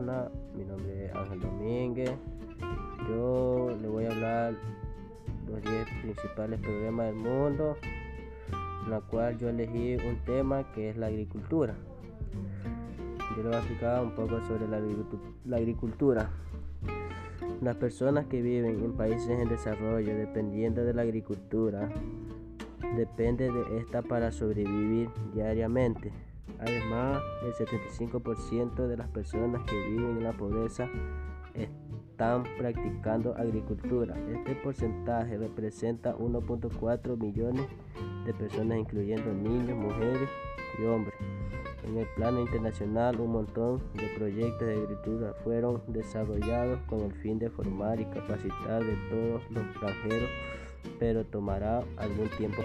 mi nombre es Ángel Domínguez. Yo le voy a hablar los 10 principales problemas del mundo, en la cual yo elegí un tema que es la agricultura. Yo le voy a explicar un poco sobre la agricultura. Las personas que viven en países en desarrollo dependiendo de la agricultura depende de esta para sobrevivir diariamente. Además, el 75% de las personas que viven en la pobreza están practicando agricultura. Este porcentaje representa 1.4 millones de personas, incluyendo niños, mujeres y hombres. En el plano internacional, un montón de proyectos de agricultura fueron desarrollados con el fin de formar y capacitar de todos los extranjeros, pero tomará algún tiempo.